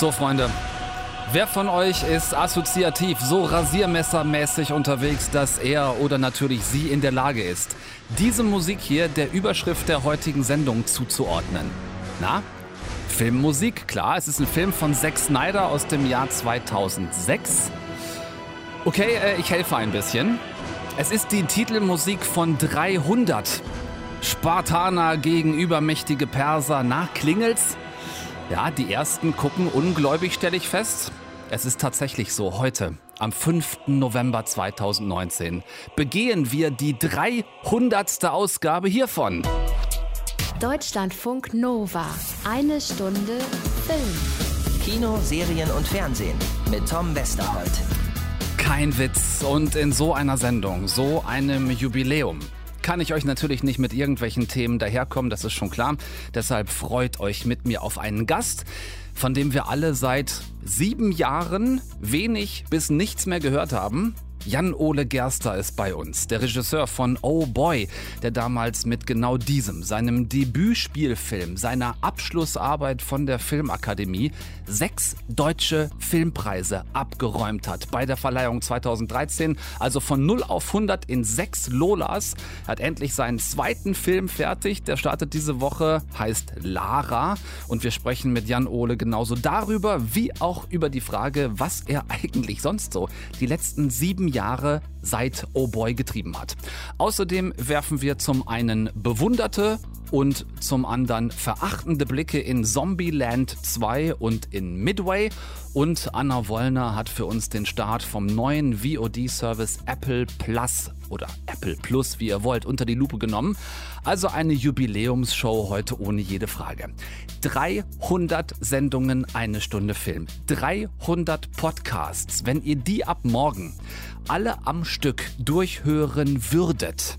So, Freunde. Wer von euch ist assoziativ so rasiermessermäßig unterwegs, dass er oder natürlich sie in der Lage ist, diese Musik hier der Überschrift der heutigen Sendung zuzuordnen? Na? Filmmusik, klar, es ist ein Film von Zack Snyder aus dem Jahr 2006. Okay, äh, ich helfe ein bisschen. Es ist die Titelmusik von 300. Spartaner gegen übermächtige Perser. Na, klingelt's? Ja, die ersten gucken ungläubig, stelle ich fest. Es ist tatsächlich so, heute, am 5. November 2019, begehen wir die 300. Ausgabe hiervon. Deutschlandfunk Nova. Eine Stunde Film. Kino, Serien und Fernsehen mit Tom Westerholt. Kein Witz. Und in so einer Sendung, so einem Jubiläum, kann ich euch natürlich nicht mit irgendwelchen Themen daherkommen, das ist schon klar. Deshalb freut euch mit mir auf einen Gast, von dem wir alle seit sieben Jahren wenig bis nichts mehr gehört haben. Jan-Ole Gerster ist bei uns, der Regisseur von Oh Boy, der damals mit genau diesem, seinem Debütspielfilm, seiner Abschlussarbeit von der Filmakademie, sechs deutsche Filmpreise abgeräumt hat. Bei der Verleihung 2013, also von 0 auf 100 in sechs Lolas, hat endlich seinen zweiten Film fertig. Der startet diese Woche, heißt Lara. Und wir sprechen mit Jan-Ole genauso darüber, wie auch über die Frage, was er eigentlich sonst so die letzten sieben Jahre seit Oh Boy getrieben hat. Außerdem werfen wir zum einen bewunderte und zum anderen verachtende Blicke in Zombieland 2 und in Midway. Und Anna Wollner hat für uns den Start vom neuen VOD-Service Apple Plus oder Apple Plus, wie ihr wollt, unter die Lupe genommen. Also eine Jubiläumsshow heute ohne jede Frage. 300 Sendungen, eine Stunde Film. 300 Podcasts. Wenn ihr die ab morgen alle am Stück durchhören würdet,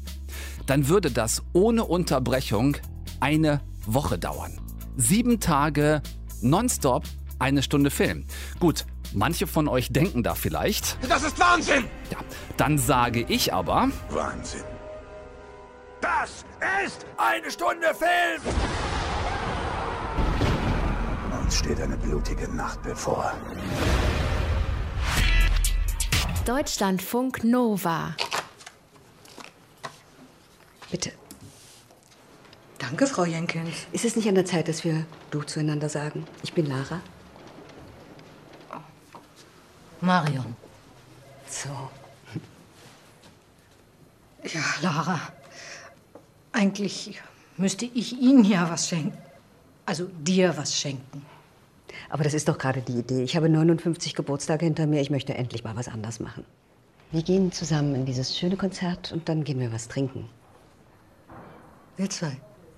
dann würde das ohne Unterbrechung eine Woche dauern. Sieben Tage nonstop eine Stunde Film. Gut, manche von euch denken da vielleicht. Das ist Wahnsinn! Ja, dann sage ich aber. Wahnsinn. Das ist eine Stunde Film! Uns steht eine blutige Nacht bevor. Deutschlandfunk Nova. Bitte. Danke, Frau Jenkins. Ist es nicht an der Zeit, dass wir du zueinander sagen? Ich bin Lara. Marion. So. Ja, Lara. Eigentlich müsste ich Ihnen ja was schenken. Also dir was schenken. Aber das ist doch gerade die Idee. Ich habe 59 Geburtstage hinter mir. Ich möchte endlich mal was anders machen. Wir gehen zusammen in dieses schöne Konzert und dann gehen wir was trinken. Wir zwei.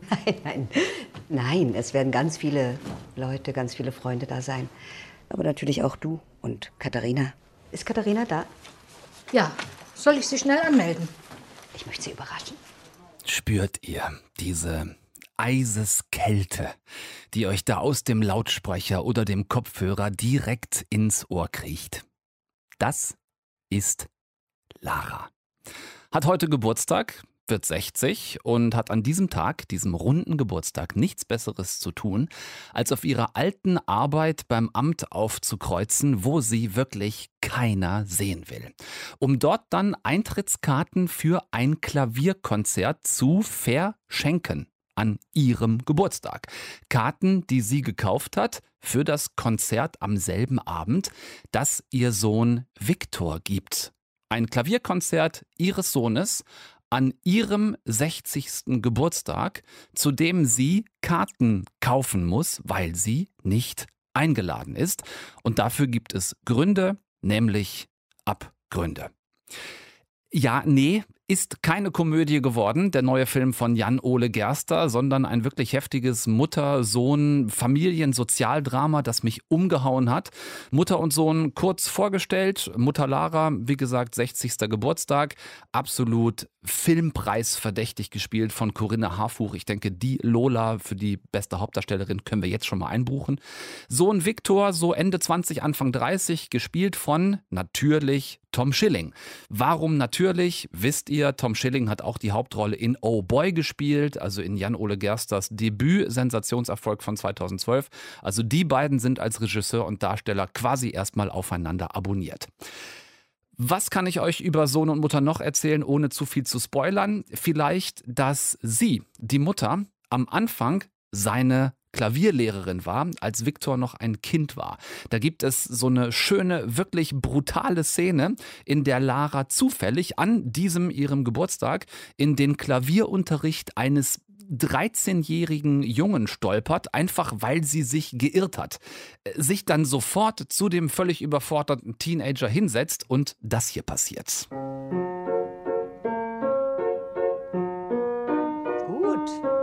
Nein, nein. Nein, es werden ganz viele Leute, ganz viele Freunde da sein. Aber natürlich auch du und Katharina. Ist Katharina da? Ja, soll ich Sie schnell anmelden? Ich möchte sie überraschen. Spürt ihr diese Eiseskälte, die euch da aus dem Lautsprecher oder dem Kopfhörer direkt ins Ohr kriecht? Das ist Lara. Hat heute Geburtstag, wird 60 und hat an diesem Tag, diesem runden Geburtstag, nichts Besseres zu tun, als auf ihrer alten Arbeit beim Amt aufzukreuzen, wo sie wirklich keiner sehen will. Um dort dann Eintrittskarten für ein Klavierkonzert zu verschenken an ihrem Geburtstag. Karten, die sie gekauft hat für das Konzert am selben Abend, das ihr Sohn Viktor gibt. Ein Klavierkonzert ihres Sohnes an ihrem 60. Geburtstag, zu dem sie Karten kaufen muss, weil sie nicht eingeladen ist. Und dafür gibt es Gründe, nämlich Abgründe. Ja, nee, ist keine Komödie geworden, der neue Film von Jan-Ole Gerster, sondern ein wirklich heftiges Mutter-Sohn-Familien-Sozialdrama, das mich umgehauen hat. Mutter und Sohn kurz vorgestellt. Mutter Lara, wie gesagt, 60. Geburtstag. Absolut filmpreisverdächtig gespielt von Corinna Harfuch. Ich denke, die Lola für die beste Hauptdarstellerin können wir jetzt schon mal einbuchen. Sohn Viktor, so Ende 20, Anfang 30, gespielt von natürlich Tom Schilling. Warum natürlich, wisst ihr, Tom Schilling hat auch die Hauptrolle in Oh Boy gespielt, also in Jan-Ole Gersters Debüt-Sensationserfolg von 2012. Also die beiden sind als Regisseur und Darsteller quasi erstmal aufeinander abonniert. Was kann ich euch über Sohn und Mutter noch erzählen, ohne zu viel zu spoilern? Vielleicht, dass sie, die Mutter, am Anfang seine Klavierlehrerin war, als Viktor noch ein Kind war. Da gibt es so eine schöne, wirklich brutale Szene, in der Lara zufällig an diesem ihrem Geburtstag in den Klavierunterricht eines 13-jährigen Jungen stolpert, einfach weil sie sich geirrt hat, sich dann sofort zu dem völlig überforderten Teenager hinsetzt und das hier passiert. Gut.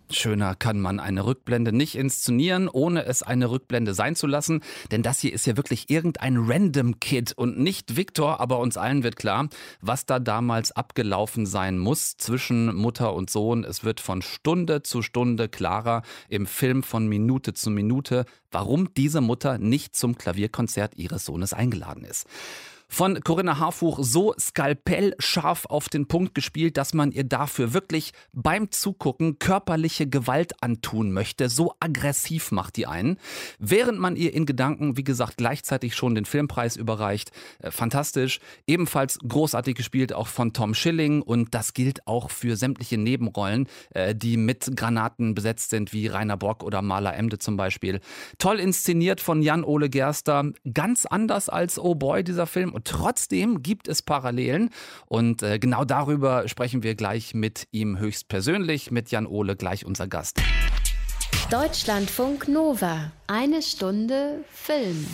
Schöner kann man eine Rückblende nicht inszenieren, ohne es eine Rückblende sein zu lassen. Denn das hier ist ja wirklich irgendein Random Kid und nicht Victor. Aber uns allen wird klar, was da damals abgelaufen sein muss zwischen Mutter und Sohn. Es wird von Stunde zu Stunde klarer im Film von Minute zu Minute, warum diese Mutter nicht zum Klavierkonzert ihres Sohnes eingeladen ist von Corinna Harfuch so skalpellscharf auf den Punkt gespielt, dass man ihr dafür wirklich beim Zugucken körperliche Gewalt antun möchte. So aggressiv macht die einen. Während man ihr in Gedanken, wie gesagt, gleichzeitig schon den Filmpreis überreicht. Äh, fantastisch. Ebenfalls großartig gespielt auch von Tom Schilling und das gilt auch für sämtliche Nebenrollen, äh, die mit Granaten besetzt sind, wie Rainer Bock oder Maler Emde zum Beispiel. Toll inszeniert von Jan-Ole Gerster. Ganz anders als Oh Boy, dieser Film trotzdem gibt es Parallelen und äh, genau darüber sprechen wir gleich mit ihm höchstpersönlich, mit Jan Ole, gleich unser Gast. Deutschlandfunk Nova. Eine Stunde Film.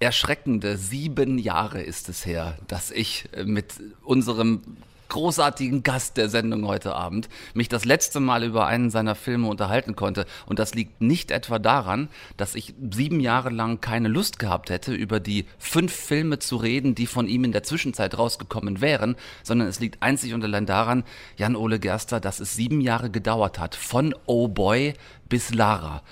Erschreckende sieben Jahre ist es her, dass ich äh, mit unserem großartigen Gast der Sendung heute Abend mich das letzte Mal über einen seiner Filme unterhalten konnte. Und das liegt nicht etwa daran, dass ich sieben Jahre lang keine Lust gehabt hätte, über die fünf Filme zu reden, die von ihm in der Zwischenzeit rausgekommen wären, sondern es liegt einzig und allein daran, Jan-Ole Gerster, dass es sieben Jahre gedauert hat, von Oh Boy bis Lara.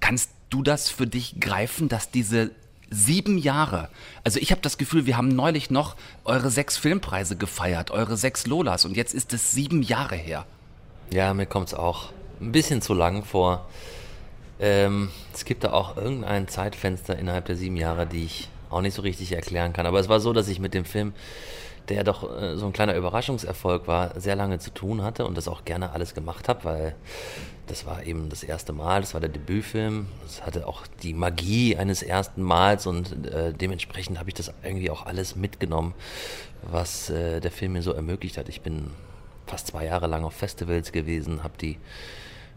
Kannst du das für dich greifen, dass diese Sieben Jahre. Also ich habe das Gefühl, wir haben neulich noch eure sechs Filmpreise gefeiert, eure sechs Lolas und jetzt ist es sieben Jahre her. Ja, mir kommt es auch ein bisschen zu lang vor. Ähm, es gibt da auch irgendein Zeitfenster innerhalb der sieben Jahre, die ich auch nicht so richtig erklären kann. Aber es war so, dass ich mit dem Film der doch äh, so ein kleiner Überraschungserfolg war, sehr lange zu tun hatte und das auch gerne alles gemacht habe, weil das war eben das erste Mal, das war der Debütfilm, es hatte auch die Magie eines ersten Mals und äh, dementsprechend habe ich das irgendwie auch alles mitgenommen, was äh, der Film mir so ermöglicht hat. Ich bin fast zwei Jahre lang auf Festivals gewesen, habe die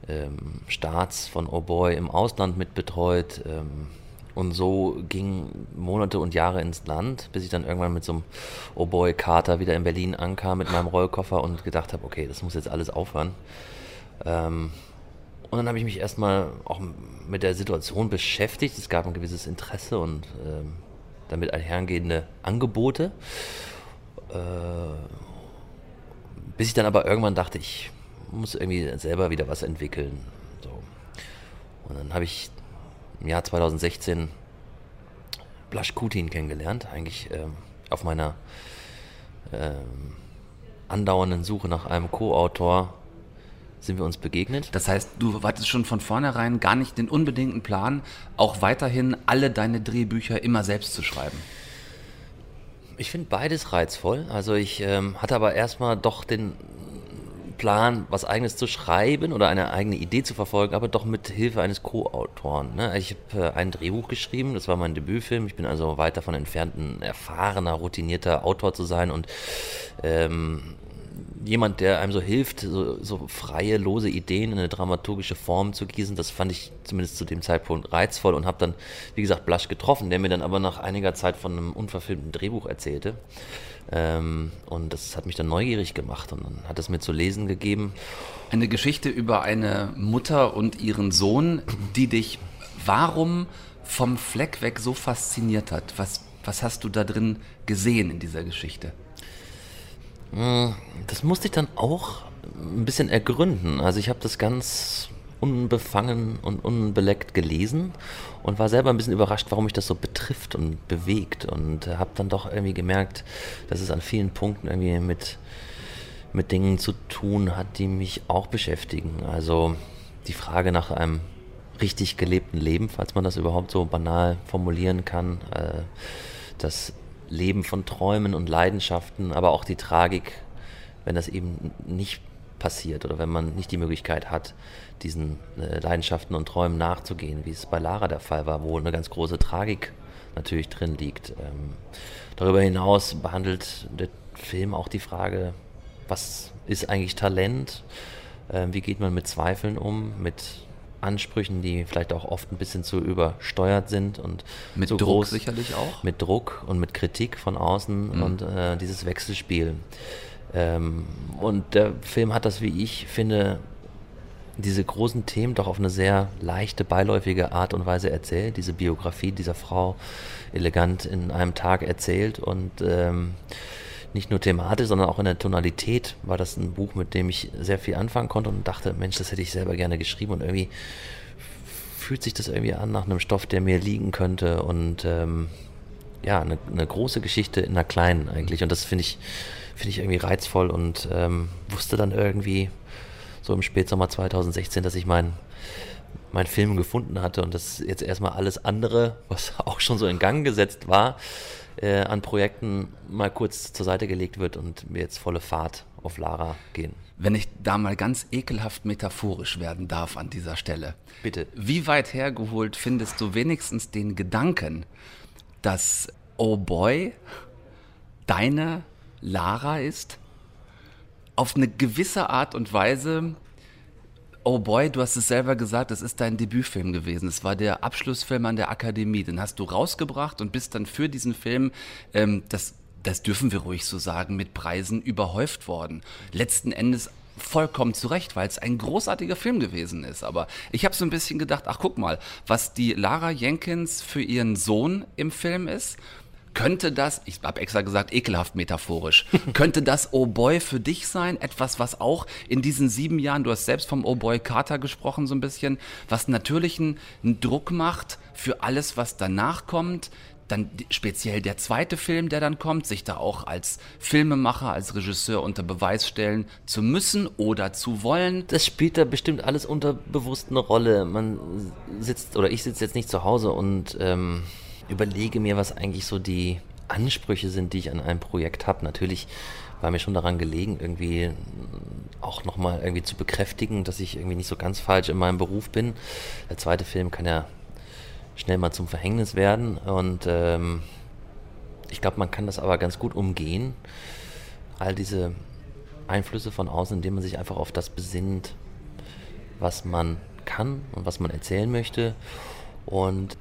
ähm, Starts von Oh Boy im Ausland mitbetreut. Ähm, und so gingen Monate und Jahre ins Land, bis ich dann irgendwann mit so einem Oh Boy Kater wieder in Berlin ankam mit meinem Rollkoffer und gedacht habe, okay, das muss jetzt alles aufhören. Ähm, und dann habe ich mich erstmal auch mit der Situation beschäftigt. Es gab ein gewisses Interesse und ähm, damit einhergehende Angebote. Äh, bis ich dann aber irgendwann dachte, ich muss irgendwie selber wieder was entwickeln. So. Und dann habe ich im Jahr 2016 Blasch Kutin kennengelernt, eigentlich ähm, auf meiner ähm, andauernden Suche nach einem Co-Autor sind wir uns begegnet. Das heißt, du hattest schon von vornherein gar nicht den unbedingten Plan, auch weiterhin alle deine Drehbücher immer selbst zu schreiben. Ich finde beides reizvoll. Also ich ähm, hatte aber erstmal doch den Plan, was eigenes zu schreiben oder eine eigene Idee zu verfolgen, aber doch mit Hilfe eines Co-Autoren. Ne? Ich habe äh, ein Drehbuch geschrieben, das war mein Debütfilm. Ich bin also weit davon entfernt, ein erfahrener, routinierter Autor zu sein und ähm, jemand, der einem so hilft, so, so, freie, lose Ideen in eine dramaturgische Form zu gießen. Das fand ich zumindest zu dem Zeitpunkt reizvoll und habe dann, wie gesagt, Blasch getroffen, der mir dann aber nach einiger Zeit von einem unverfilmten Drehbuch erzählte. Ähm, und das hat mich dann neugierig gemacht und dann hat es mir zu lesen gegeben. Eine Geschichte über eine Mutter und ihren Sohn, die dich warum vom Fleck weg so fasziniert hat. Was, was hast du da drin gesehen in dieser Geschichte? Hm, das musste ich dann auch ein bisschen ergründen. Also ich habe das ganz unbefangen und unbeleckt gelesen und war selber ein bisschen überrascht, warum mich das so betrifft und bewegt und habe dann doch irgendwie gemerkt, dass es an vielen Punkten irgendwie mit, mit Dingen zu tun hat, die mich auch beschäftigen. Also die Frage nach einem richtig gelebten Leben, falls man das überhaupt so banal formulieren kann, äh, das Leben von Träumen und Leidenschaften, aber auch die Tragik, wenn das eben nicht passiert oder wenn man nicht die Möglichkeit hat, diesen äh, Leidenschaften und Träumen nachzugehen, wie es bei Lara der Fall war, wo eine ganz große Tragik natürlich drin liegt. Ähm, darüber hinaus behandelt der Film auch die Frage, was ist eigentlich Talent? Ähm, wie geht man mit Zweifeln um, mit Ansprüchen, die vielleicht auch oft ein bisschen zu übersteuert sind und mit Druck groß, sicherlich auch. Mit Druck und mit Kritik von außen Mhm. und äh, dieses Wechselspiel. Ähm, und der Film hat das, wie ich finde, diese großen Themen doch auf eine sehr leichte, beiläufige Art und Weise erzählt. Diese Biografie dieser Frau elegant in einem Tag erzählt und ähm, nicht nur thematisch, sondern auch in der Tonalität war das ein Buch, mit dem ich sehr viel anfangen konnte und dachte, Mensch, das hätte ich selber gerne geschrieben und irgendwie fühlt sich das irgendwie an nach einem Stoff, der mir liegen könnte und ähm, ja, eine, eine, große Geschichte in einer kleinen eigentlich und das finde ich, finde ich irgendwie reizvoll und ähm, wusste dann irgendwie so im Spätsommer 2016, dass ich meinen mein Film gefunden hatte und dass jetzt erstmal alles andere, was auch schon so in Gang gesetzt war, äh, an Projekten mal kurz zur Seite gelegt wird und wir jetzt volle Fahrt auf Lara gehen. Wenn ich da mal ganz ekelhaft metaphorisch werden darf an dieser Stelle. Bitte. Wie weit hergeholt findest du wenigstens den Gedanken, dass Oh Boy deine Lara ist? Auf eine gewisse Art und Weise Oh Boy, du hast es selber gesagt, es ist dein Debütfilm gewesen. Es war der Abschlussfilm an der Akademie. Den hast du rausgebracht und bist dann für diesen Film, ähm, das, das dürfen wir ruhig so sagen, mit Preisen überhäuft worden. Letzten Endes vollkommen zurecht, weil es ein großartiger Film gewesen ist. Aber ich habe so ein bisschen gedacht, ach guck mal, was die Lara Jenkins für ihren Sohn im Film ist, könnte das, ich habe extra gesagt, ekelhaft metaphorisch, könnte das Oh Boy für dich sein? Etwas, was auch in diesen sieben Jahren, du hast selbst vom Oh Boy Carter gesprochen so ein bisschen, was natürlich einen Druck macht für alles, was danach kommt, dann speziell der zweite Film, der dann kommt, sich da auch als Filmemacher, als Regisseur unter Beweis stellen zu müssen oder zu wollen. Das spielt da bestimmt alles unterbewusst eine Rolle. Man sitzt, oder ich sitze jetzt nicht zu Hause und ähm, überlege mir, was eigentlich so die Ansprüche sind, die ich an einem Projekt habe. Natürlich war mir schon daran gelegen, irgendwie auch nochmal irgendwie zu bekräftigen, dass ich irgendwie nicht so ganz falsch in meinem Beruf bin. Der zweite Film kann ja schnell mal zum Verhängnis werden und ähm, ich glaube, man kann das aber ganz gut umgehen. All diese Einflüsse von außen, indem man sich einfach auf das besinnt, was man kann und was man erzählen möchte. Und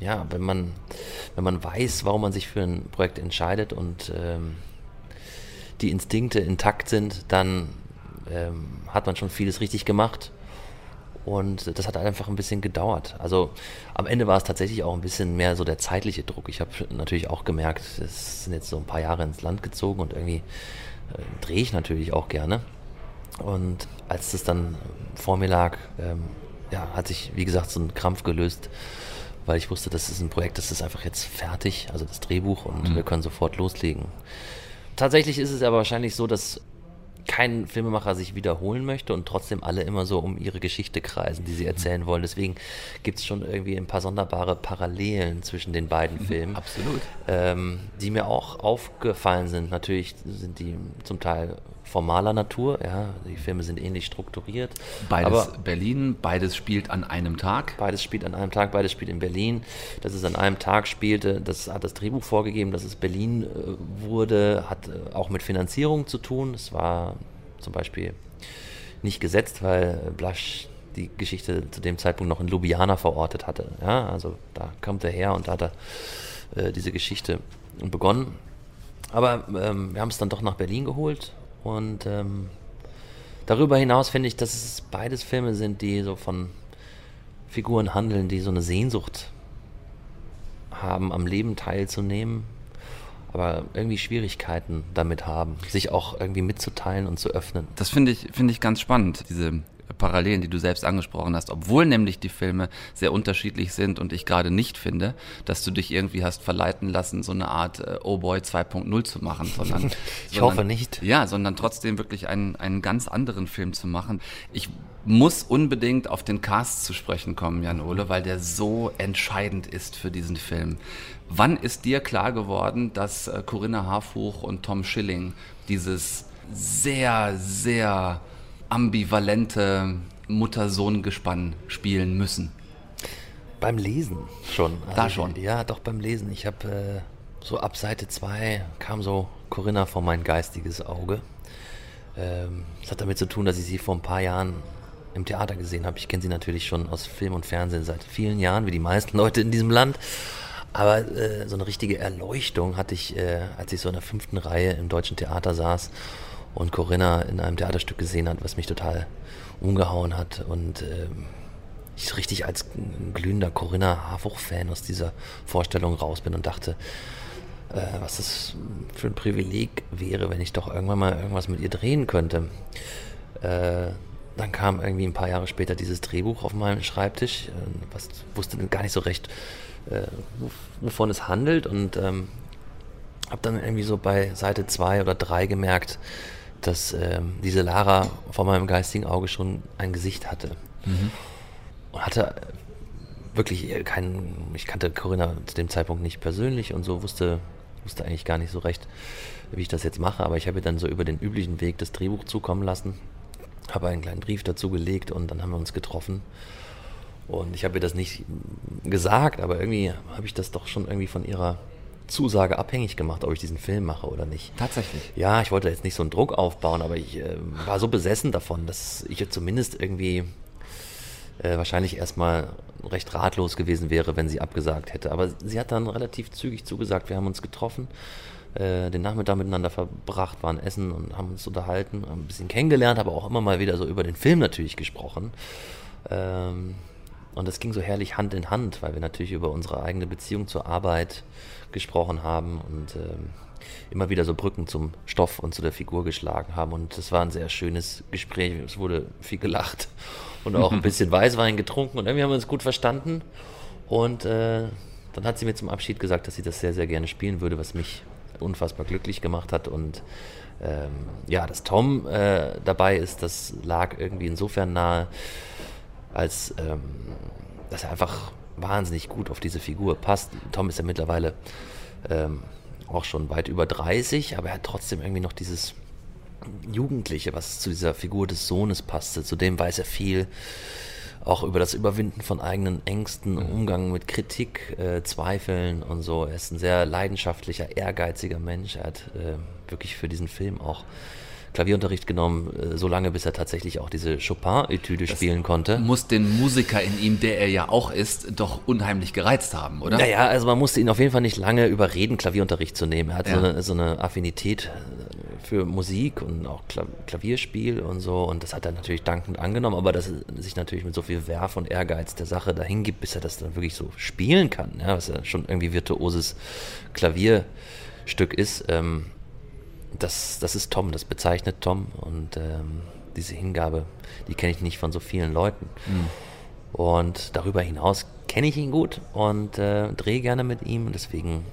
ja, wenn man, wenn man weiß, warum man sich für ein Projekt entscheidet und ähm, die Instinkte intakt sind, dann ähm, hat man schon vieles richtig gemacht. Und das hat einfach ein bisschen gedauert. Also am Ende war es tatsächlich auch ein bisschen mehr so der zeitliche Druck. Ich habe natürlich auch gemerkt, es sind jetzt so ein paar Jahre ins Land gezogen und irgendwie äh, drehe ich natürlich auch gerne. Und als das dann vor mir lag, ähm, ja, hat sich, wie gesagt, so ein Krampf gelöst weil ich wusste, das ist ein Projekt, das ist einfach jetzt fertig, also das Drehbuch und mhm. wir können sofort loslegen. Tatsächlich ist es aber wahrscheinlich so, dass kein Filmemacher sich wiederholen möchte und trotzdem alle immer so um ihre Geschichte kreisen, die sie erzählen wollen. Deswegen gibt es schon irgendwie ein paar sonderbare Parallelen zwischen den beiden Filmen. Absolut. Ähm, die mir auch aufgefallen sind. Natürlich sind die zum Teil formaler Natur. Ja, die Filme sind ähnlich strukturiert. Beides aber Berlin, beides spielt an einem Tag. Beides spielt an einem Tag, beides spielt in Berlin. Dass es an einem Tag spielte, das hat das Drehbuch vorgegeben, dass es Berlin äh, wurde, hat äh, auch mit Finanzierung zu tun. Es war zum Beispiel nicht gesetzt, weil Blasch die Geschichte zu dem Zeitpunkt noch in Ljubljana verortet hatte. Ja, also da kommt er her und da hat er äh, diese Geschichte begonnen. Aber ähm, wir haben es dann doch nach Berlin geholt und ähm, darüber hinaus finde ich, dass es beides Filme sind, die so von Figuren handeln, die so eine Sehnsucht haben, am Leben teilzunehmen, aber irgendwie Schwierigkeiten damit haben, sich auch irgendwie mitzuteilen und zu öffnen. Das finde ich, finde ich ganz spannend, diese Parallelen, die du selbst angesprochen hast, obwohl nämlich die Filme sehr unterschiedlich sind und ich gerade nicht finde, dass du dich irgendwie hast verleiten lassen, so eine Art äh, Oh Boy 2.0 zu machen, sondern ich sondern, hoffe nicht. Ja, sondern trotzdem wirklich einen, einen ganz anderen Film zu machen. Ich muss unbedingt auf den Cast zu sprechen kommen, Jan Ole, weil der so entscheidend ist für diesen Film. Wann ist dir klar geworden, dass äh, Corinna Harfuch und Tom Schilling dieses sehr, sehr ambivalente Mutter-Sohn-Gespann spielen müssen? Beim Lesen schon. Da schon? Ja, doch beim Lesen. Ich habe äh, so ab Seite 2 kam so Corinna vor mein geistiges Auge. Ähm, das hat damit zu tun, dass ich sie vor ein paar Jahren im Theater gesehen habe. Ich kenne sie natürlich schon aus Film und Fernsehen seit vielen Jahren, wie die meisten Leute in diesem Land. Aber äh, so eine richtige Erleuchtung hatte ich, äh, als ich so in der fünften Reihe im Deutschen Theater saß und Corinna in einem Theaterstück gesehen hat, was mich total umgehauen hat und ähm, ich richtig als glühender Corinna Harfuch-Fan aus dieser Vorstellung raus bin und dachte, äh, was das für ein Privileg wäre, wenn ich doch irgendwann mal irgendwas mit ihr drehen könnte. Äh, dann kam irgendwie ein paar Jahre später dieses Drehbuch auf meinem Schreibtisch, äh, was wusste gar nicht so recht, äh, wovon es handelt und ähm, habe dann irgendwie so bei Seite 2 oder 3 gemerkt, dass ähm, diese Lara vor meinem geistigen Auge schon ein Gesicht hatte. Mhm. Und hatte wirklich keinen, ich kannte Corinna zu dem Zeitpunkt nicht persönlich und so wusste, wusste eigentlich gar nicht so recht, wie ich das jetzt mache, aber ich habe ihr dann so über den üblichen Weg das Drehbuch zukommen lassen, habe einen kleinen Brief dazu gelegt und dann haben wir uns getroffen. Und ich habe ihr das nicht gesagt, aber irgendwie habe ich das doch schon irgendwie von ihrer Zusage abhängig gemacht, ob ich diesen Film mache oder nicht. Tatsächlich. Ja, ich wollte jetzt nicht so einen Druck aufbauen, aber ich äh, war so besessen davon, dass ich jetzt zumindest irgendwie äh, wahrscheinlich erstmal recht ratlos gewesen wäre, wenn sie abgesagt hätte. Aber sie hat dann relativ zügig zugesagt. Wir haben uns getroffen, äh, den Nachmittag miteinander verbracht, waren essen und haben uns unterhalten, haben ein bisschen kennengelernt, aber auch immer mal wieder so über den Film natürlich gesprochen. Ähm, und das ging so herrlich Hand in Hand, weil wir natürlich über unsere eigene Beziehung zur Arbeit gesprochen haben und ähm, immer wieder so Brücken zum Stoff und zu der Figur geschlagen haben. Und es war ein sehr schönes Gespräch. Es wurde viel gelacht und auch ein bisschen Weißwein getrunken und irgendwie haben wir uns gut verstanden. Und äh, dann hat sie mir zum Abschied gesagt, dass sie das sehr, sehr gerne spielen würde, was mich unfassbar glücklich gemacht hat. Und ähm, ja, dass Tom äh, dabei ist, das lag irgendwie insofern nahe, als ähm, dass er einfach wahnsinnig gut auf diese Figur passt. Tom ist ja mittlerweile ähm, auch schon weit über 30, aber er hat trotzdem irgendwie noch dieses Jugendliche, was zu dieser Figur des Sohnes passte. Zudem weiß er viel auch über das Überwinden von eigenen Ängsten, mhm. Umgang mit Kritik, äh, Zweifeln und so. Er ist ein sehr leidenschaftlicher, ehrgeiziger Mensch. Er hat äh, wirklich für diesen Film auch Klavierunterricht genommen, äh, so lange, bis er tatsächlich auch diese Chopin-Etüde spielen konnte. Muss den Musiker in ihm, der er ja auch ist, doch unheimlich gereizt haben, oder? Naja, also man musste ihn auf jeden Fall nicht lange überreden, Klavierunterricht zu nehmen. Er hat ja. so, eine, so eine Affinität äh, für Musik und auch Klavierspiel und so. Und das hat er natürlich dankend angenommen, aber dass er sich natürlich mit so viel Werf und Ehrgeiz der Sache dahin gibt, bis er das dann wirklich so spielen kann, ja, was ja schon irgendwie virtuoses Klavierstück ist. Ähm, das, das ist Tom, das bezeichnet Tom und ähm, diese Hingabe, die kenne ich nicht von so vielen Leuten. Mhm. Und darüber hinaus kenne ich ihn gut und äh, drehe gerne mit ihm und deswegen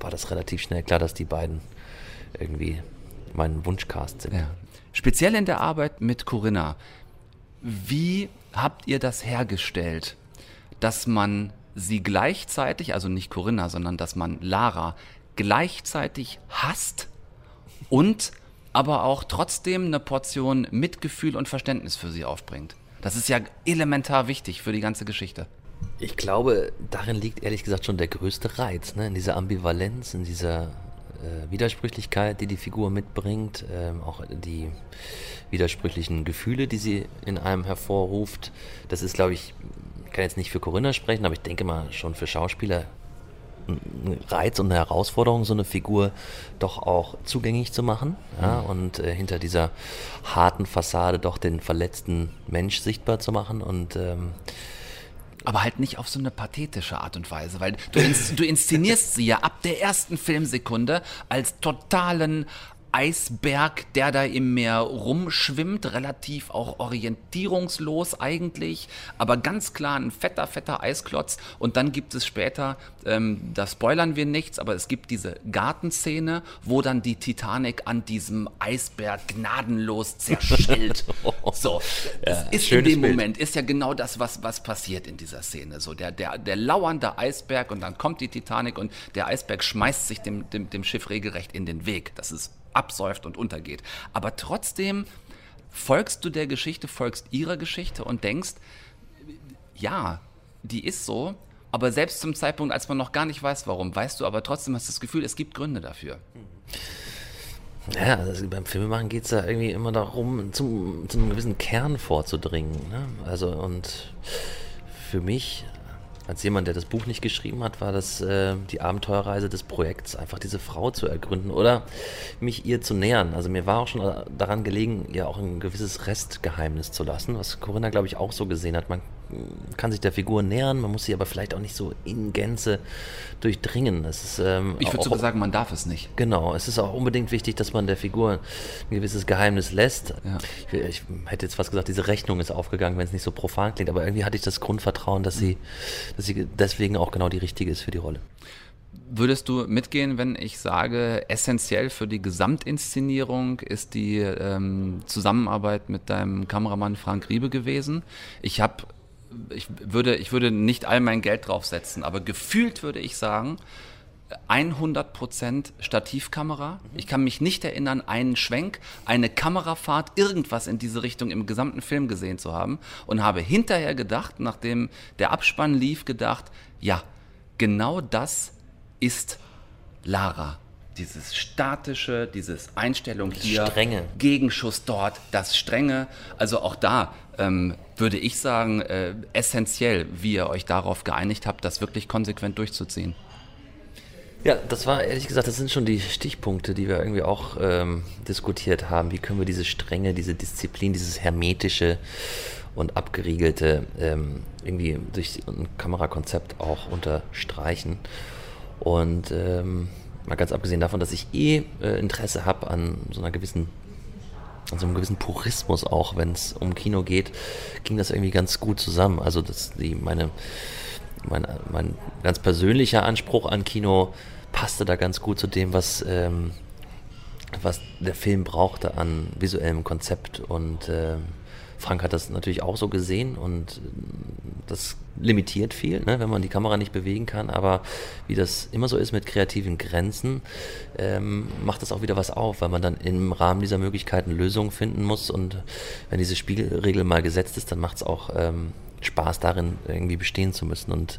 war das relativ schnell klar, dass die beiden irgendwie mein Wunschcast sind. Ja. Speziell in der Arbeit mit Corinna, wie habt ihr das hergestellt, dass man sie gleichzeitig, also nicht Corinna, sondern dass man Lara gleichzeitig hasst und aber auch trotzdem eine Portion Mitgefühl und Verständnis für sie aufbringt. Das ist ja elementar wichtig für die ganze Geschichte. Ich glaube, darin liegt ehrlich gesagt schon der größte Reiz, ne? in dieser Ambivalenz, in dieser äh, Widersprüchlichkeit, die die Figur mitbringt, ähm, auch die widersprüchlichen Gefühle, die sie in einem hervorruft. Das ist, glaube ich, ich kann jetzt nicht für Corinna sprechen, aber ich denke mal schon für Schauspieler Reiz und eine Herausforderung, so eine Figur doch auch zugänglich zu machen ja, und äh, hinter dieser harten Fassade doch den verletzten Mensch sichtbar zu machen und ähm, aber halt nicht auf so eine pathetische Art und Weise, weil du, ins, du inszenierst sie ja ab der ersten Filmsekunde als totalen Eisberg, der da im Meer rumschwimmt, relativ auch orientierungslos eigentlich, aber ganz klar ein fetter, fetter Eisklotz. Und dann gibt es später, ähm, da spoilern wir nichts, aber es gibt diese Gartenszene, wo dann die Titanic an diesem Eisberg gnadenlos zerschellt. so, das Ja, ist in dem Bild. Moment, ist ja genau das, was, was passiert in dieser Szene. So, der, der, der lauernde Eisberg und dann kommt die Titanic und der Eisberg schmeißt sich dem, dem, dem Schiff regelrecht in den Weg. Das ist absäuft und untergeht. Aber trotzdem folgst du der Geschichte, folgst ihrer Geschichte und denkst, ja, die ist so, aber selbst zum Zeitpunkt, als man noch gar nicht weiß, warum, weißt du aber trotzdem hast das Gefühl, es gibt Gründe dafür. Ja, also beim Filmemachen geht es ja irgendwie immer darum, zu einem gewissen Kern vorzudringen. Ne? Also und für mich, als jemand, der das Buch nicht geschrieben hat, war das äh, die Abenteuerreise des Projekts, einfach diese Frau zu ergründen oder mich ihr zu nähern. Also mir war auch schon daran gelegen, ihr auch ein gewisses Restgeheimnis zu lassen, was Corinna, glaube ich, auch so gesehen hat. Man kann sich der Figur nähern, man muss sie aber vielleicht auch nicht so in Gänze durchdringen. Ist, ähm, Ich würde sogar sagen, man darf es nicht. Genau, es ist auch unbedingt wichtig, dass man der Figur ein gewisses Geheimnis lässt. Ja. Ich, ich hätte jetzt fast gesagt, diese Rechnung ist aufgegangen, wenn es nicht so profan klingt, aber irgendwie hatte ich das Grundvertrauen, dass sie, dass sie deswegen auch genau die richtige ist für die Rolle. Würdest du mitgehen, wenn ich sage, essentiell für die Gesamtinszenierung ist die ähm, Zusammenarbeit mit deinem Kameramann Frank Riebe gewesen? Ich habe, ich würde, ich würde nicht all mein Geld draufsetzen, aber gefühlt würde ich sagen, 100% Stativkamera. Ich kann mich nicht erinnern, einen Schwenk, eine Kamerafahrt, irgendwas in diese Richtung im gesamten Film gesehen zu haben und habe hinterher gedacht, nachdem der Abspann lief, gedacht, ja, genau das ist Lara. Dieses statische, dieses Einstellung hier, Strenge. Gegenschuss dort, das Strenge. Also auch da ähm, würde ich sagen, äh, essentiell, wie ihr euch darauf geeinigt habt, das wirklich konsequent durchzuziehen. Ja, das war ehrlich gesagt, das sind schon die Stichpunkte, die wir irgendwie auch ähm, diskutiert haben. Wie können wir diese Strenge, diese Disziplin, dieses hermetische und abgeriegelte ähm, irgendwie durch ein Kamerakonzept auch unterstreichen. Und ähm, mal ganz abgesehen davon, dass ich eh äh, Interesse habe an so einer gewissen an so einem gewissen Purismus auch, wenn es um Kino geht, ging das irgendwie ganz gut zusammen. Also dass die meine mein, mein ganz persönlicher Anspruch an Kino passte da ganz gut zu dem, was, ähm, was der Film brauchte an visuellem Konzept. Und ähm, Frank hat das natürlich auch so gesehen und ähm, das limitiert viel, ne, wenn man die Kamera nicht bewegen kann. Aber wie das immer so ist mit kreativen Grenzen, ähm, macht das auch wieder was auf, weil man dann im Rahmen dieser Möglichkeiten Lösungen finden muss. Und wenn diese Spielregel mal gesetzt ist, dann macht es auch ähm, Spaß darin, irgendwie bestehen zu müssen. Und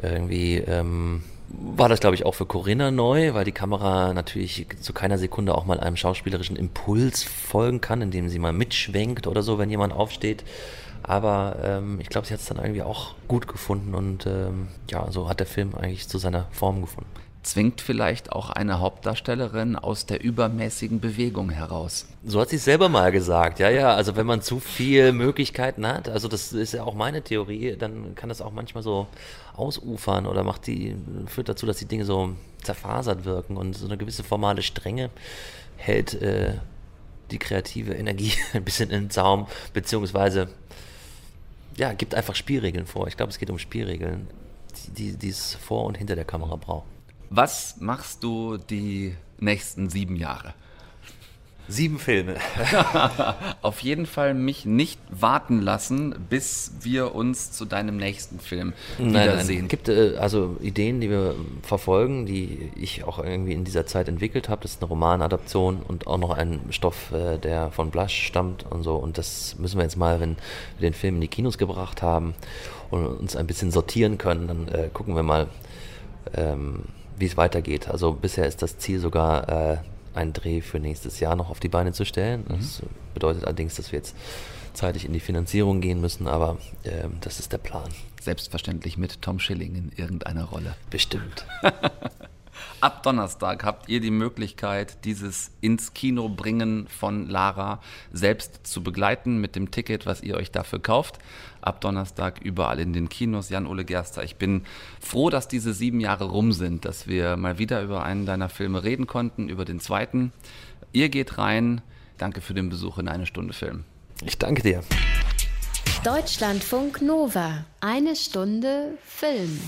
irgendwie ähm, war das, glaube ich, auch für Corinna neu, weil die Kamera natürlich zu keiner Sekunde auch mal einem schauspielerischen Impuls folgen kann, indem sie mal mitschwenkt oder so, wenn jemand aufsteht. Aber ähm, ich glaube, sie hat es dann irgendwie auch gut gefunden und ähm, ja, so hat der Film eigentlich zu seiner Form gefunden. Zwingt vielleicht auch eine Hauptdarstellerin aus der übermäßigen Bewegung heraus. So hat sie es selber mal gesagt, ja, ja. Also wenn man zu viel Möglichkeiten hat, also das ist ja auch meine Theorie, dann kann das auch manchmal so ausufern oder macht die, führt dazu, dass die Dinge so zerfasert wirken und so eine gewisse formale Strenge hält äh, die kreative Energie ein bisschen in den Zaum, beziehungsweise ja, gibt einfach Spielregeln vor. Ich glaube, es geht um Spielregeln, die, die es vor und hinter der Kamera braucht. Was machst du die nächsten sieben Jahre? Sieben Filme. Auf jeden Fall mich nicht warten lassen, bis wir uns zu deinem nächsten Film wiedersehen. Es gibt äh, also Ideen, die wir verfolgen, die ich auch irgendwie in dieser Zeit entwickelt habe. Das ist eine Romanadaption und auch noch ein Stoff, äh, der von Blush stammt und so. Und das müssen wir jetzt mal, wenn wir den Film in die Kinos gebracht haben und uns ein bisschen sortieren können, dann äh, gucken wir mal, ähm, wie es weitergeht. Also bisher ist das Ziel sogar, äh, einen Dreh für nächstes Jahr noch auf die Beine zu stellen. Mhm. Das bedeutet allerdings, dass wir jetzt zeitig in die Finanzierung gehen müssen, aber äh, das ist der Plan. Selbstverständlich mit Tom Schilling in irgendeiner Rolle. Bestimmt. Ab Donnerstag habt ihr die Möglichkeit, dieses ins Kino bringen von Lara selbst zu begleiten mit dem Ticket, was ihr euch dafür kauft. Ab Donnerstag überall in den Kinos. Jan-Ole Gerster, ich bin froh, dass diese sieben Jahre rum sind, dass wir mal wieder über einen deiner Filme reden konnten, über den zweiten. Ihr geht rein. Danke für den Besuch in eine Stunde Film. Ich danke dir. Deutschlandfunk Nova. Eine Stunde Film.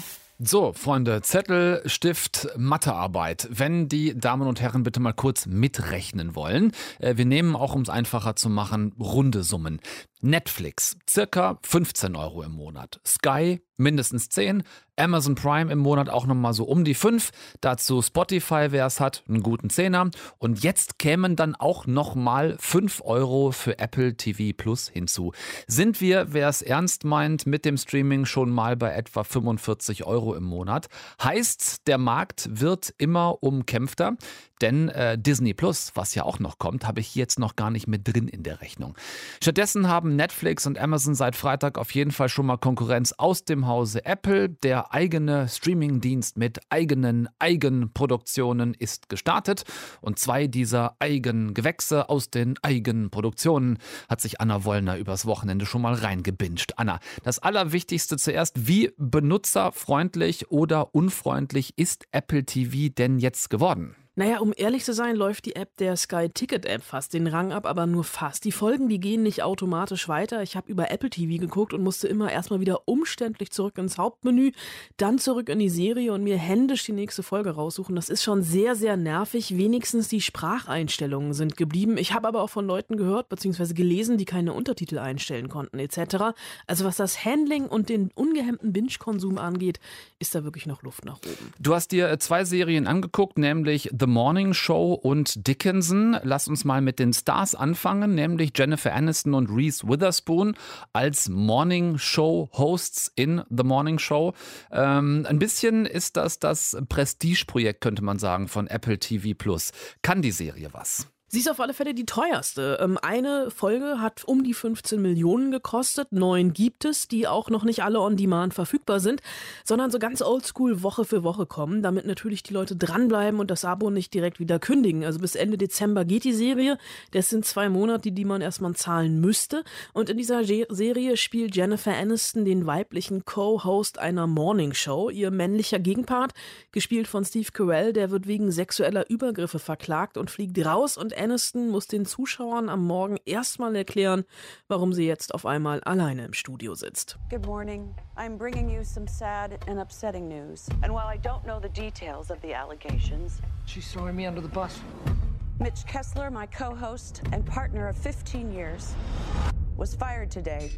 So, Freunde, Zettel, Stift, Mathearbeit. Wenn die Damen und Herren bitte mal kurz mitrechnen wollen. Äh, wir nehmen auch, um es einfacher zu machen, runde Summen. Netflix, circa 15 Euro im Monat. Sky, mindestens 10. Amazon Prime im Monat auch nochmal so um die 5. Dazu Spotify, wer es hat, einen guten Zehner. Und jetzt kämen dann auch nochmal 5 Euro für Apple TV Plus hinzu. Sind wir, wer es ernst meint, mit dem Streaming schon mal bei etwa 45 Euro im Monat. Heißt, der Markt wird immer umkämpfter. Denn äh, Disney Plus, was ja auch noch kommt, habe ich jetzt noch gar nicht mit drin in der Rechnung. Stattdessen haben Netflix und Amazon seit Freitag auf jeden Fall schon mal Konkurrenz aus dem Hause Apple. Der eigene Streamingdienst mit eigenen Eigenproduktionen ist gestartet. Und zwei dieser Eigengewächse aus den Eigenproduktionen hat sich Anna Wollner übers Wochenende schon mal reingebinscht. Anna, das Allerwichtigste zuerst, wie benutzerfreundlich oder unfreundlich ist Apple TV denn jetzt geworden? Naja, um ehrlich zu sein, läuft die App der Sky Ticket App fast den Rang ab, aber nur fast. Die Folgen, die gehen nicht automatisch weiter. Ich habe über Apple TV geguckt und musste immer erstmal wieder umständlich zurück ins Hauptmenü, dann zurück in die Serie und mir händisch die nächste Folge raussuchen. Das ist schon sehr, sehr nervig. Wenigstens die Spracheinstellungen sind geblieben. Ich habe aber auch von Leuten gehört bzw. gelesen, die keine Untertitel einstellen konnten etc. Also was das Handling und den ungehemmten Binge-Konsum angeht, ist da wirklich noch Luft nach oben. Du hast dir äh, zwei Serien angeguckt, nämlich The Morning Show und Dickinson. Lass uns mal mit den Stars anfangen, nämlich Jennifer Aniston und Reese Witherspoon als Morning Show Hosts in The Morning Show. Ähm, ein bisschen ist das das Prestigeprojekt, könnte man sagen, von Apple TV Plus. Kann die Serie was? Sie ist auf alle Fälle die teuerste. Ähm, eine Folge hat um die 15 Millionen gekostet. Neun gibt es, die auch noch nicht alle on demand verfügbar sind, sondern so ganz oldschool Woche für Woche kommen, damit natürlich die Leute dranbleiben und das Abo nicht direkt wieder kündigen. Also bis Ende Dezember geht die Serie. Das sind zwei Monate, die man erstmal zahlen müsste. Und in dieser Serie spielt Jennifer Aniston den weiblichen Co-Host einer Morning Show. Ihr männlicher Gegenpart, gespielt von Steve Carell, der wird wegen sexueller Übergriffe verklagt und fliegt raus und Aniston muss den Zuschauern am Morgen erstmal erklären, warum sie jetzt auf einmal alleine im Studio sitzt. Good morning. I'm bringing you some sad and upsetting news. And while I don't know the details of the allegations, she's throwing me under the bus. Mitch Kessler, my co-host and partner of 15 years.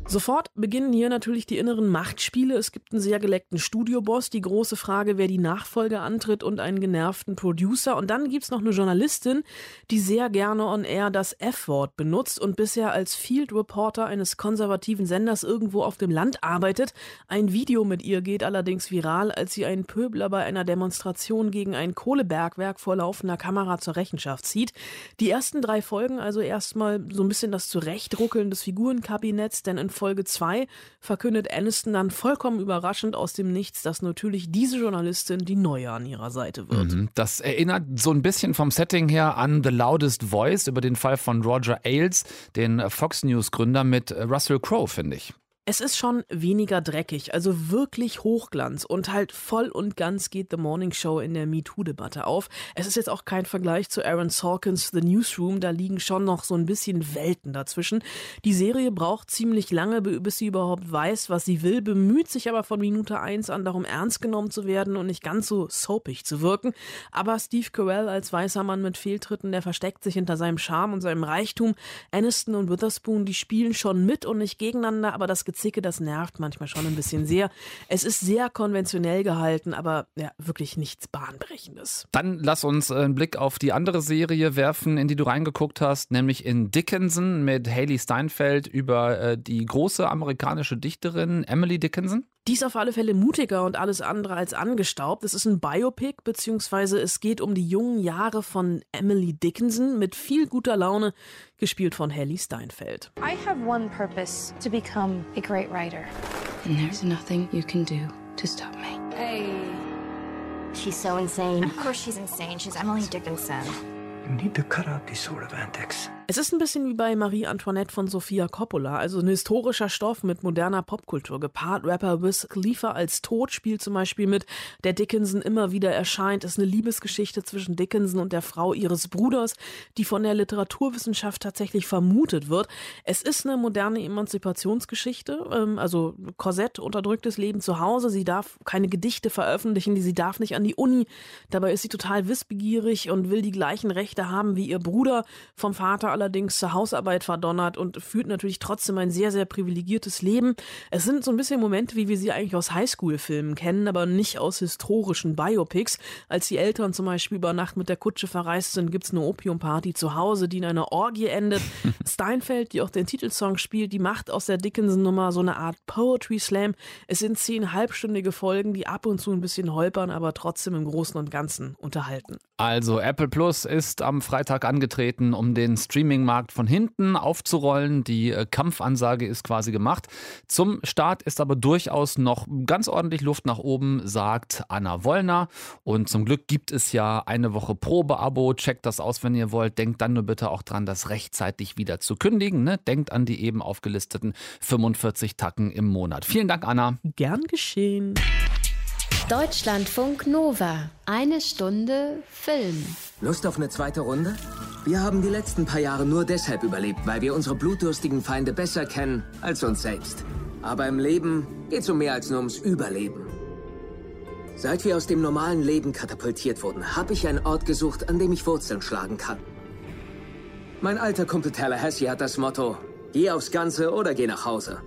Sofort beginnen hier natürlich die inneren Machtspiele. Es gibt einen sehr geleckten Studioboss, die große Frage, wer die Nachfolge antritt und einen genervten Producer. Und dann gibt's noch eine Journalistin, die sehr gerne on air das F-Wort benutzt und bisher als Field Reporter eines konservativen Senders irgendwo auf dem Land arbeitet. Ein Video mit ihr geht allerdings viral, als sie einen Pöbler bei einer Demonstration gegen ein Kohlebergwerk vor laufender Kamera zur Rechenschaft zieht. Die ersten drei Folgen also erstmal so ein bisschen das Zurechtruckeln des Figuren Figurenkabinetts, denn in Folge 2 verkündet Aniston dann vollkommen überraschend aus dem Nichts, dass natürlich diese Journalistin die neue an ihrer Seite wird. Mhm. Das erinnert so ein bisschen vom Setting her an The Loudest Voice über den Fall von Roger Ailes, den Fox News Gründer mit Russell Crowe, finde ich. Es ist schon weniger dreckig, also wirklich Hochglanz und halt voll und ganz geht The Morning Show in der MeToo-Debatte auf. Es ist jetzt auch kein Vergleich zu Aaron Sorkins The Newsroom, da liegen schon noch so ein bisschen Welten dazwischen. Die Serie braucht ziemlich lange, bis sie überhaupt weiß, was sie will, bemüht sich aber von Minute eins an darum, ernst genommen zu werden und nicht ganz so soapig zu wirken. Aber Steve Carell als weißer Mann mit Fehltritten, der versteckt sich hinter seinem Charme und seinem Reichtum. Aniston und Witherspoon, die spielen schon mit und nicht gegeneinander, aber das Gezicke, das nervt manchmal schon ein bisschen sehr. Es ist sehr konventionell gehalten, aber ja, wirklich nichts Bahnbrechendes. Dann lass uns einen Blick auf die andere Serie werfen, in die du reingeguckt hast, nämlich in Dickinson mit Haley Steinfeld über äh, die große amerikanische Dichterin Emily Dickinson. Die ist auf alle Fälle mutiger und alles andere als angestaubt. Es ist ein Biopic, beziehungsweise es geht um die jungen Jahre von Emily Dickinson mit viel guter Laune, gespielt von Haley Steinfeld. I have one purpose, to become a great writer. And there's nothing you can do to stop me. Hey. She's so insane. Of course she's insane. She's Emily Dickinson. You need to cut out these sort of antics. Es ist ein bisschen wie bei Marie Antoinette von Sofia Coppola, also ein historischer Stoff mit moderner Popkultur gepaart. Rapper Wiz Khalifa als Tod spielt zum Beispiel mit, der Dickinson immer wieder erscheint. Ist eine Liebesgeschichte zwischen Dickinson und der Frau ihres Bruders, die von der Literaturwissenschaft tatsächlich vermutet wird. Es ist eine moderne Emanzipationsgeschichte, ähm, also Korsett, unterdrücktes Leben zu Hause. Sie darf keine Gedichte veröffentlichen, sie darf nicht an die Uni. Dabei ist sie total wissbegierig und will die gleichen Rechte haben wie ihr Bruder vom Vater allerdings zur Hausarbeit verdonnert und führt natürlich trotzdem ein sehr, sehr privilegiertes Leben. Es sind so ein bisschen Momente, wie wir sie eigentlich aus Highschool-Filmen kennen, aber nicht aus historischen Biopics. Als die Eltern zum Beispiel über Nacht mit der Kutsche verreist sind, gibt's eine Opiumparty zu Hause, die in einer Orgie endet. Steinfeld, die auch den Titelsong spielt, die macht aus der Dickinson-Nummer so eine Art Poetry Slam. Es sind zehn halbstündige Folgen, die ab und zu ein bisschen holpern, aber trotzdem im Großen und Ganzen unterhalten. Also Apple Plus ist am Freitag angetreten, um den Streaming-Markt von hinten aufzurollen. Die äh, Kampfansage ist quasi gemacht. Zum Start ist aber durchaus noch ganz ordentlich Luft nach oben, sagt Anna Wollner. Und zum Glück gibt es ja eine Woche Probeabo. Checkt das aus, wenn ihr wollt. Denkt dann nur bitte auch dran, das rechtzeitig wieder zu kündigen. Ne? Denkt an die eben aufgelisteten 45 Tacken im Monat. Vielen Dank, Anna. Gern geschehen. Deutschlandfunk Nova. Eine Stunde Film. Lust auf eine zweite Runde? Wir haben die letzten paar Jahre nur deshalb überlebt, weil wir unsere blutdurstigen Feinde besser kennen als uns selbst. Aber im Leben geht's um mehr als nur ums Überleben. Seit wir aus dem normalen Leben katapultiert wurden, habe ich einen Ort gesucht, an dem ich Wurzeln schlagen kann. Mein alter Kumpel Tallahassee hat das Motto, geh aufs Ganze oder geh nach Hause.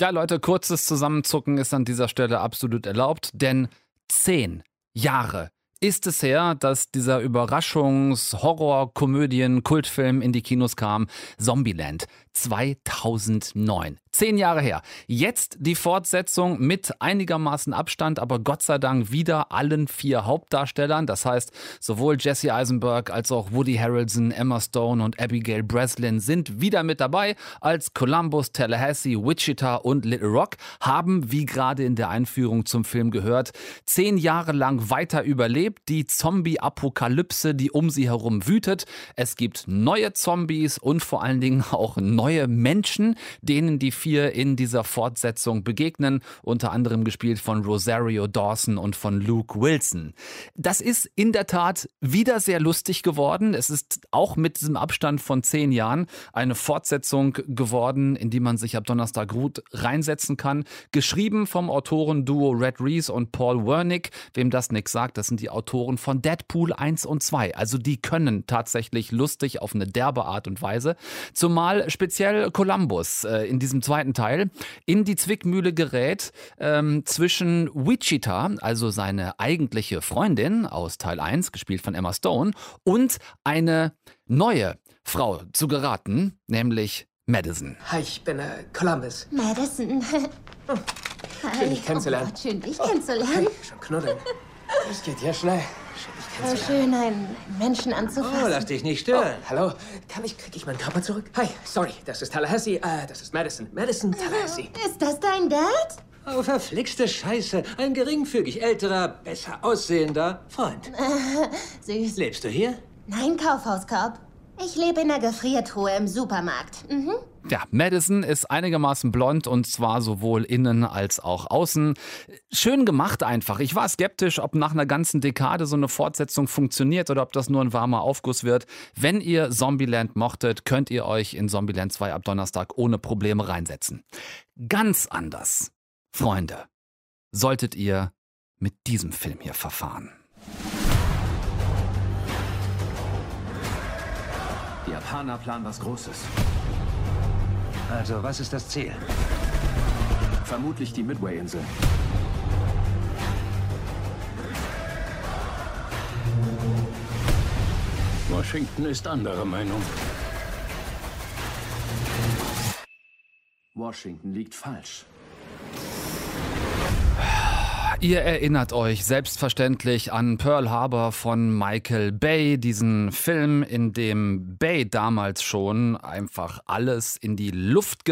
Ja, Leute, kurzes Zusammenzucken ist an dieser Stelle absolut erlaubt, denn zehn Jahre ist es her, dass dieser Überraschungs-Horror-Komödien-Kultfilm in die Kinos kam, Zombieland 2009. Zehn Jahre her. Jetzt die Fortsetzung mit einigermaßen Abstand, aber Gott sei Dank wieder allen vier Hauptdarstellern. Das heißt, sowohl Jesse Eisenberg als auch Woody Harrelson, Emma Stone und Abigail Breslin sind wieder mit dabei. Als Columbus, Tallahassee, Wichita und Little Rock haben, wie gerade in der Einführung zum Film gehört, zehn Jahre lang weiter überlebt. Die Zombie-Apokalypse, die um sie herum wütet. Es gibt neue Zombies und vor allen Dingen auch neue Menschen, denen die vier in dieser Fortsetzung begegnen, unter anderem gespielt von Rosario Dawson und von Luke Wilson. Das ist in der Tat wieder sehr lustig geworden. Es ist auch mit diesem Abstand von zehn Jahren eine Fortsetzung geworden, in die man sich ab Donnerstag gut reinsetzen kann. Geschrieben vom Autorenduo Red Reese und Paul Wernick. Wem das nichts sagt, das sind die Autoren von Deadpool 1 und 2. Also die können tatsächlich lustig auf eine derbe Art und Weise. Zumal speziell Columbus äh, in diesem zweiten Teil in die Zwickmühle gerät ähm, zwischen Wichita, also seine eigentliche Freundin aus Teil 1, gespielt von Emma Stone, und eine neue Frau zu geraten, nämlich Madison. Hi, ich bin äh, Columbus. Madison. Schön, dich kennenzulernen. Oh Gott, schön, dich kennenzulernen. Schon knuddeln. Das geht ja schnell. So schön, einen Menschen anzufassen. Oh, lass dich nicht stören. Oh, hallo, kann ich, krieg ich meinen Körper zurück? Hi, sorry, das ist Tallahassee, äh, das ist Madison. Madison Tallahassee. Ist das dein Dad? Oh, verflixte Scheiße. Ein geringfügig älterer, besser aussehender Freund. Süß. Lebst du hier? Nein, Kaufhauskorb. Ich lebe in der Gefriertruhe im Supermarkt. Mhm. Ja, Madison ist einigermaßen blond und zwar sowohl innen als auch außen. Schön gemacht einfach. Ich war skeptisch, ob nach einer ganzen Dekade so eine Fortsetzung funktioniert oder ob das nur ein warmer Aufguss wird. Wenn ihr Zombieland mochtet, könnt ihr euch in Zombieland 2 ab Donnerstag ohne Probleme reinsetzen. Ganz anders, Freunde, solltet ihr mit diesem Film hier verfahren. Die Japaner planen was Großes. Also, was ist das Ziel? Vermutlich die Midway-Insel. Washington ist anderer Meinung. Washington liegt falsch. Ihr erinnert euch selbstverständlich an Pearl Harbor von Michael Bay, diesen Film, in dem Bay damals schon einfach alles in die Luft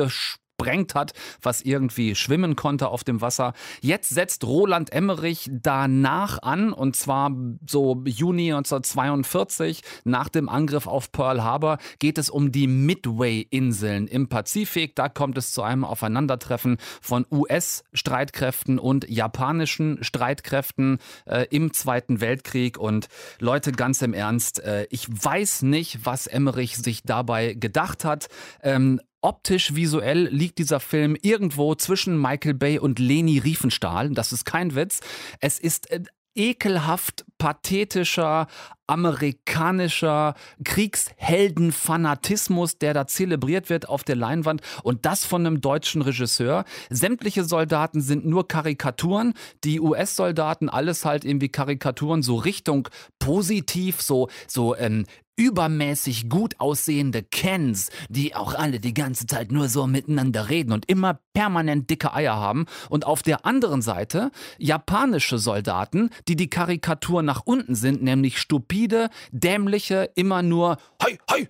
gesprengt hat, was irgendwie schwimmen konnte auf dem Wasser. Jetzt setzt Roland Emmerich danach an und zwar so Juni 1942 nach dem Angriff auf Pearl Harbor geht es um die Midway-Inseln im Pazifik. Da kommt es zu einem Aufeinandertreffen von US-Streitkräften und japanischen Streitkräften äh, im Zweiten Weltkrieg. Und Leute, ganz im Ernst, äh, ich weiß nicht, was Emmerich sich dabei gedacht hat. Ähm, Optisch, visuell liegt dieser Film irgendwo zwischen Michael Bay und Leni Riefenstahl. Das ist kein Witz. Es ist äh, ekelhaft pathetischer amerikanischer Kriegsheldenfanatismus, der da zelebriert wird auf der Leinwand und das von einem deutschen Regisseur. Sämtliche Soldaten sind nur Karikaturen, die US-Soldaten alles halt irgendwie Karikaturen so Richtung positiv, so so ähm, übermäßig gut aussehende Kens, die auch alle die ganze Zeit nur so miteinander reden und immer permanent dicke Eier haben. Und auf der anderen Seite japanische Soldaten, die die Karikatur nach unten sind, nämlich stupide, dämliche, immer nur Hi, hi,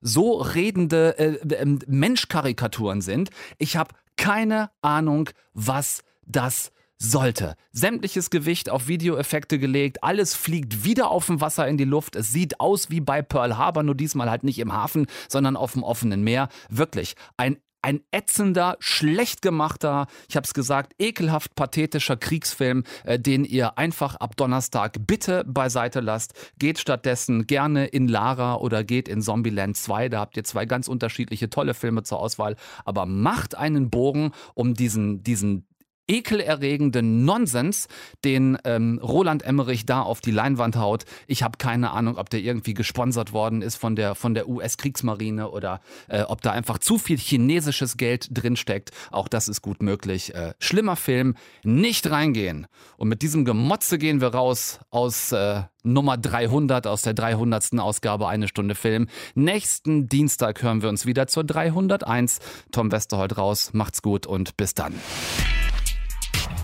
so redende äh, äh, Menschkarikaturen sind. Ich habe keine Ahnung, was das sollte. Sämtliches Gewicht auf Videoeffekte gelegt, alles fliegt wieder auf dem Wasser in die Luft. Es sieht aus wie bei Pearl Harbor, nur diesmal halt nicht im Hafen, sondern auf dem offenen Meer. Wirklich ein ein ätzender, schlecht gemachter, ich habe es gesagt, ekelhaft pathetischer Kriegsfilm, äh, den ihr einfach ab Donnerstag bitte beiseite lasst. Geht stattdessen gerne in Lara oder geht in Zombieland 2. Da habt ihr zwei ganz unterschiedliche tolle Filme zur Auswahl. Aber macht einen Bogen um diesen, diesen ekelerregenden Nonsens, den ähm, Roland Emmerich da auf die Leinwand haut. Ich habe keine Ahnung, ob der irgendwie gesponsert worden ist von der, von der US-Kriegsmarine oder äh, ob da einfach zu viel chinesisches Geld drinsteckt. Auch das ist gut möglich. Äh, schlimmer Film, nicht reingehen. Und mit diesem Gemotze gehen wir raus aus äh, Nummer 300, aus der 300. Ausgabe Eine Stunde Film. Nächsten Dienstag hören wir uns wieder zur 301. Tom Westerholt raus, macht's gut und bis dann.